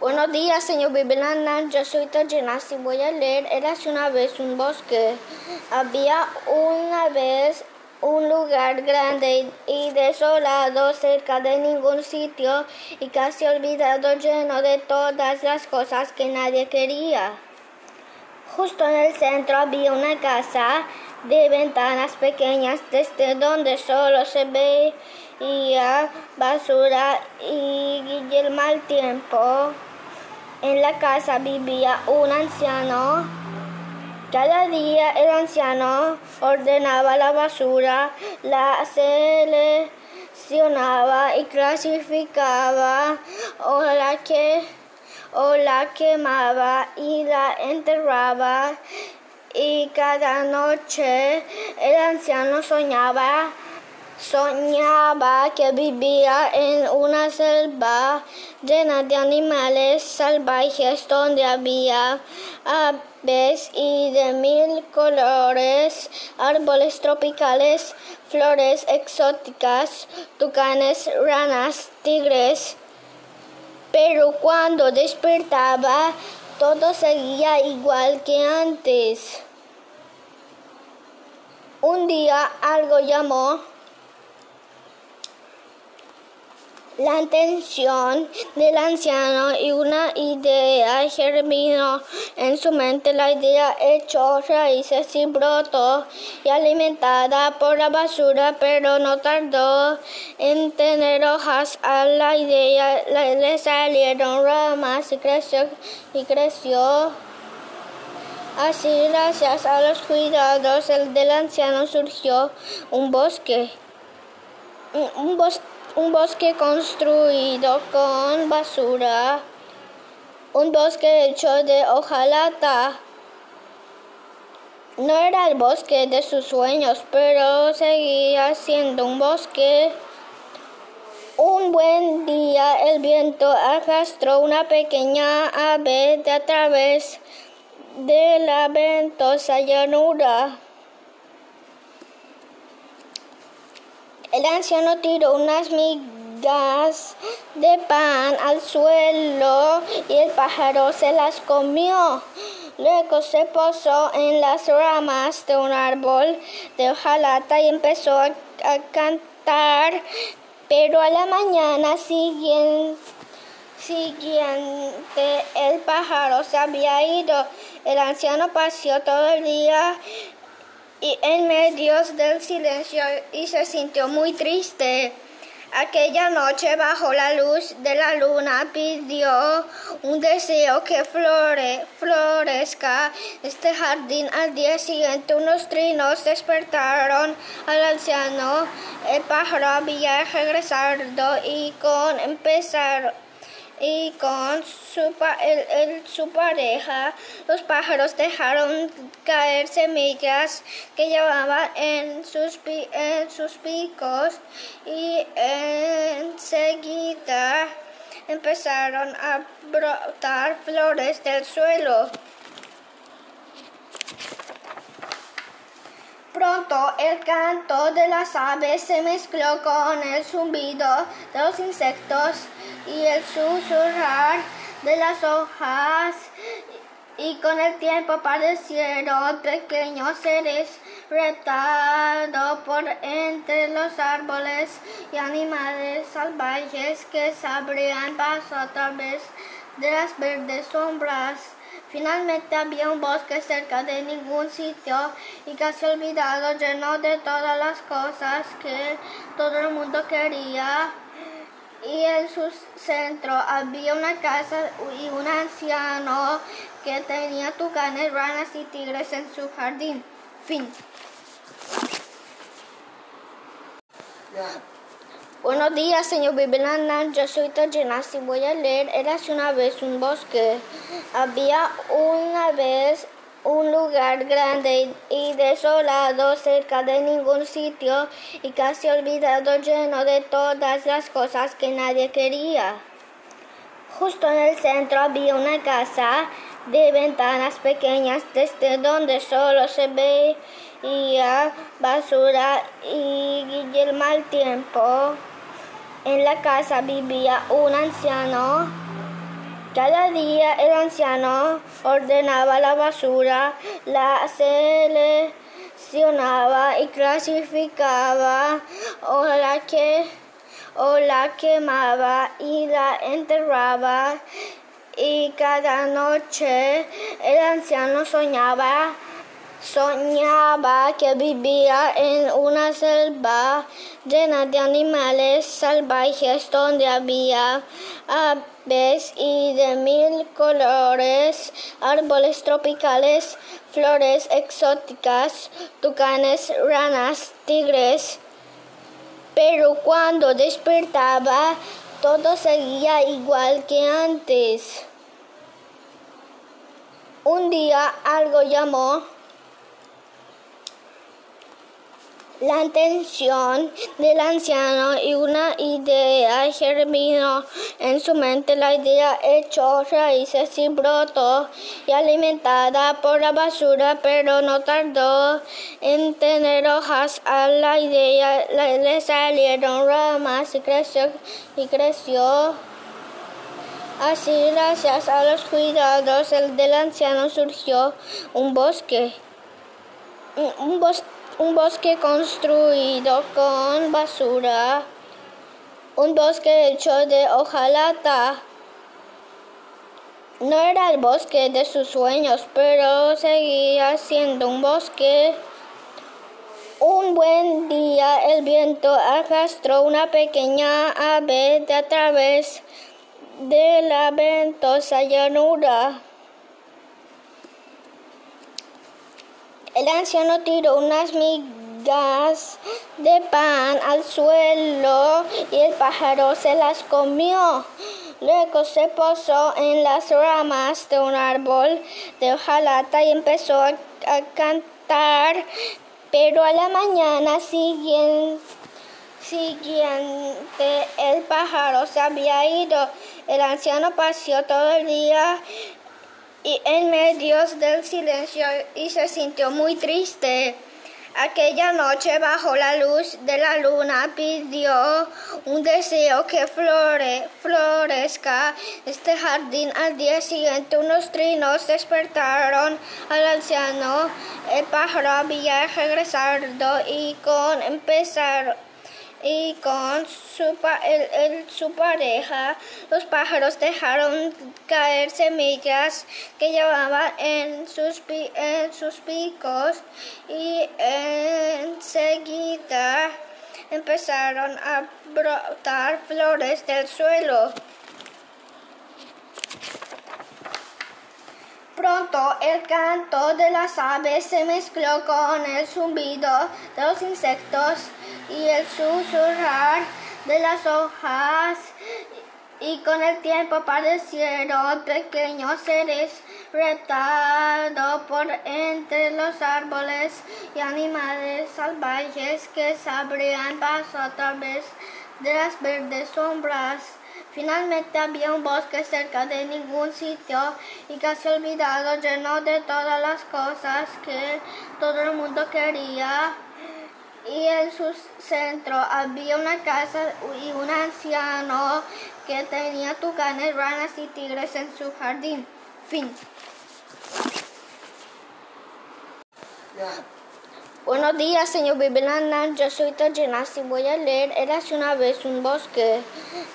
Buenos días, señor Bibilana. Yo soy Tajenasi. Voy a leer. Érase una vez un bosque. Había una vez un lugar grande y desolado cerca de ningún sitio y casi olvidado lleno de todas las cosas que nadie quería. Justo en el centro había una casa de ventanas pequeñas desde donde solo se veía basura y el mal tiempo. En la casa vivía un anciano. Cada día el anciano ordenaba la basura, la seleccionaba y clasificaba o la que o la quemaba y la enterraba y cada noche el anciano soñaba Soñaba que vivía en una selva llena de animales salvajes donde había aves y de mil colores, árboles tropicales, flores exóticas, tucanes, ranas, tigres. Pero cuando despertaba, todo seguía igual que antes. Un día algo llamó la atención del anciano y una idea germinó en su mente. La idea echó raíces y brotó y alimentada por la basura, pero no tardó en tener hojas a la idea. Le salieron ramas y creció y creció. Así, gracias a los cuidados del anciano, surgió un bosque. Un bosque un bosque construido con basura, un bosque hecho de hojalata. No era el bosque de sus sueños, pero seguía siendo un bosque. Un buen día el viento arrastró una pequeña ave de a través de la ventosa llanura. El anciano tiró unas migas de pan al suelo y el pájaro se las comió. Luego se posó en las ramas de un árbol de hojalata y empezó a, cantar. Pero a la mañana siguiente, siguiente el pájaro se había ido. El anciano paseó todo el día y en medio del silencio y se sintió muy triste. Aquella noche bajo la luz de la luna pidió un deseo que flore, florezca este jardín. Al día siguiente unos trinos despertaron al anciano. El pájaro había regresado y con empezar y con su, su pareja, los pájaros dejaron caer semillas que llevaban en sus, en sus picos y enseguida empezaron a brotar flores del suelo. Pronto el canto de las aves se mezcló con el zumbido de los insectos y el susurrar de las hojas y con el tiempo aparecieron pequeños seres retados por entre los árboles y animales salvajes que se abrían paso a través de las verdes sombras. Finalmente había un bosque cerca de ningún sitio y casi olvidado, lleno de todas las cosas que todo el mundo quería y en su centro había una casa y un anciano que tenía tucanes, ranas y tigres en su jardín. Fin. Buenos días, señor Bibilana. Yo soy Tajenasi. Voy a leer. Érase una vez un bosque. Había una vez un lugar grande y desolado cerca de ningún sitio y casi olvidado lleno de todas las cosas que nadie quería. Justo en el centro había una casa de ventanas pequeñas desde donde solo se veía basura y el mal tiempo. En la casa vivía un anciano. Cada día el anciano ordenaba la basura, la seleccionaba y clasificaba o la que o la quemaba y la enterraba. Y cada noche el anciano soñaba Soñaba que vivía en una selva llena de animales salvajes donde había aves y de mil colores, árboles tropicales, flores exóticas, tucanes, ranas, tigres. Pero cuando despertaba, todo seguía igual que antes. Un día algo llamó la atención del anciano y una idea germinó en su mente. La idea echó raíces y brotó y alimentada por la basura, pero no tardó en tener hojas a la idea. Le salieron ramas y creció y creció. Así, gracias a los cuidados del anciano, surgió un bosque. Un bosque un bosque construido con basura, un bosque hecho de hojalata. No era el bosque de sus sueños, pero seguía siendo un bosque. Un buen día el viento arrastró una pequeña ave de a través de la ventosa llanura. El anciano tiró unas migas de pan al suelo y el pájaro se las comió. Luego se posó en las ramas de un árbol de hojalata y empezó a, cantar. Pero a la mañana siguiente, el pájaro se había ido. El anciano paseó todo el día y en medio del silencio y se sintió muy triste. Aquella noche bajo la luz de la luna pidió un deseo que flore, florezca este jardín. Al día siguiente unos trinos despertaron al anciano. El pájaro había regresado y con empezar y con su, su pareja los pájaros dejaron caer semillas que llevaban en sus, en sus picos y enseguida empezaron a brotar flores del suelo. Pronto el canto de las aves se mezcló con el zumbido de los insectos y el susurrar de las hojas y con el tiempo aparecieron pequeños seres retados por entre los árboles y animales salvajes que se abrían paso a través de las verdes sombras. Finalmente había un bosque cerca de ningún sitio y casi olvidado, lleno de todas las cosas que todo el mundo quería. Y en su centro había una casa y un anciano que tenía tucanes, ranas y tigres en su jardín. Fin. Buenos días, señor Bibilanda. Yo soy Tajina y voy a leer Eras una vez un bosque.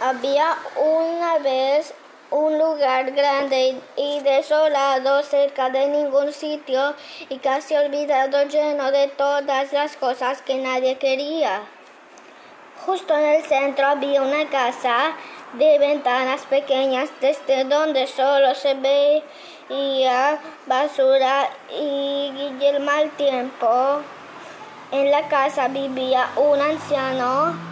Había una vez un lugar grande y desolado cerca de ningún sitio y casi olvidado lleno de todas las cosas que nadie quería. Justo en el centro había una casa de ventanas pequeñas desde donde solo se veía basura y el mal tiempo. En la casa vivía un anciano.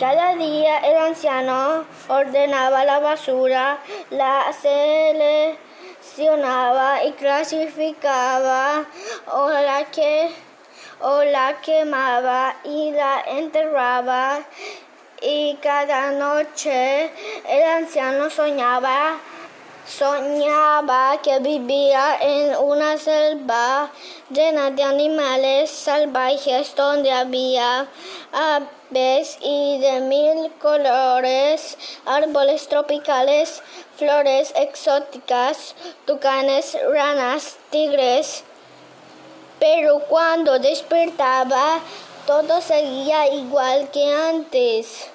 Cada día el anciano ordenaba la basura, la seleccionaba y clasificaba o la, que, o la quemaba y la enterraba. Y cada noche el anciano soñaba soñaba que vivía en una selva llena de animales salvajes donde había aves y de mil colores, árboles tropicales, flores exóticas, tucanes, ranas, tigres. Pero cuando despertaba, todo seguía igual que antes.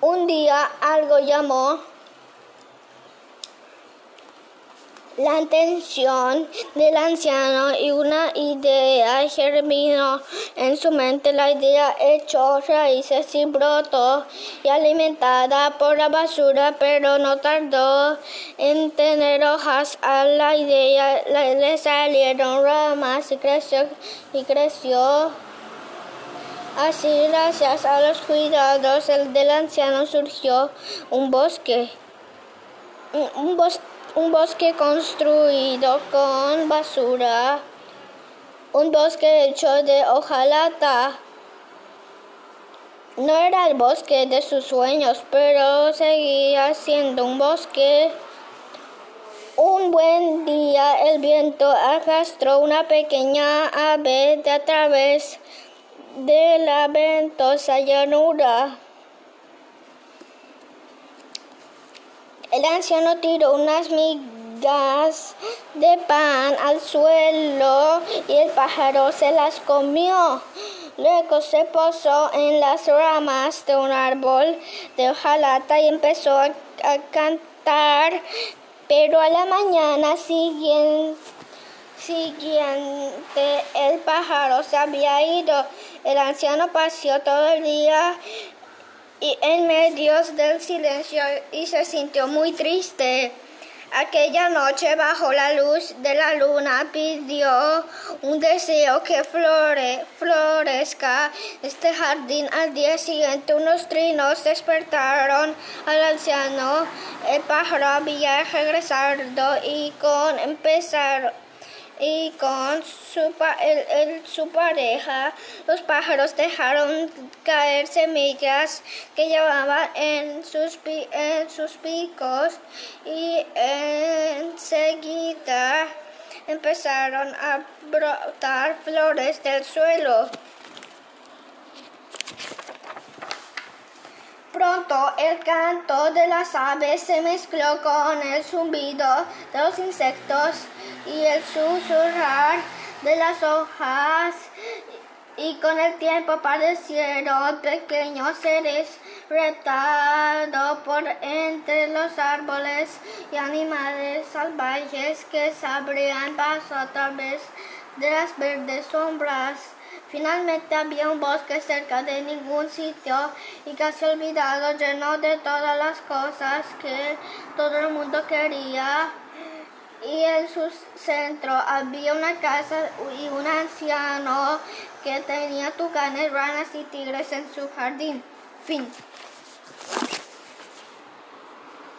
Un día algo llamó la atención del anciano y una idea germinó en su mente. La idea echó raíces y brotó y alimentada por la basura, pero no tardó en tener hojas a la idea. Le salieron ramas y creció y creció. Así, gracias a los cuidados del anciano, surgió un bosque. Un, un bosque construido con basura. Un bosque hecho de hojalata. No era el bosque de sus sueños, pero seguía siendo un bosque. Un buen día el viento arrastró una pequeña ave de a través de la ventosa llanura. El anciano tiró unas migas de pan al suelo y el pájaro se las comió. Luego se posó en las ramas de un árbol de hojalata y empezó a, cantar. Pero a la mañana siguiente siguiente el pájaro se había ido. El anciano paseó todo el día y en medio del silencio y se sintió muy triste. Aquella noche bajo la luz de la luna pidió un deseo que flore, florezca este jardín. Al día siguiente unos trinos despertaron al anciano. El pájaro había regresado y con empezar y con su, su pareja los pájaros dejaron caer semillas que llevaban en sus, en sus picos y enseguida empezaron a brotar flores del suelo. Pronto el canto de las aves se mezcló con el zumbido de los insectos y el susurrar de las hojas y con el tiempo aparecieron pequeños seres retados por entre los árboles y animales salvajes que se abrían paso a través de las verdes sombras. Finalmente había un bosque cerca de ningún sitio y casi olvidado, lleno de todas las cosas que todo el mundo quería. Y en su centro había una casa y un anciano que tenía tucanes, ranas y tigres en su jardín. Fin.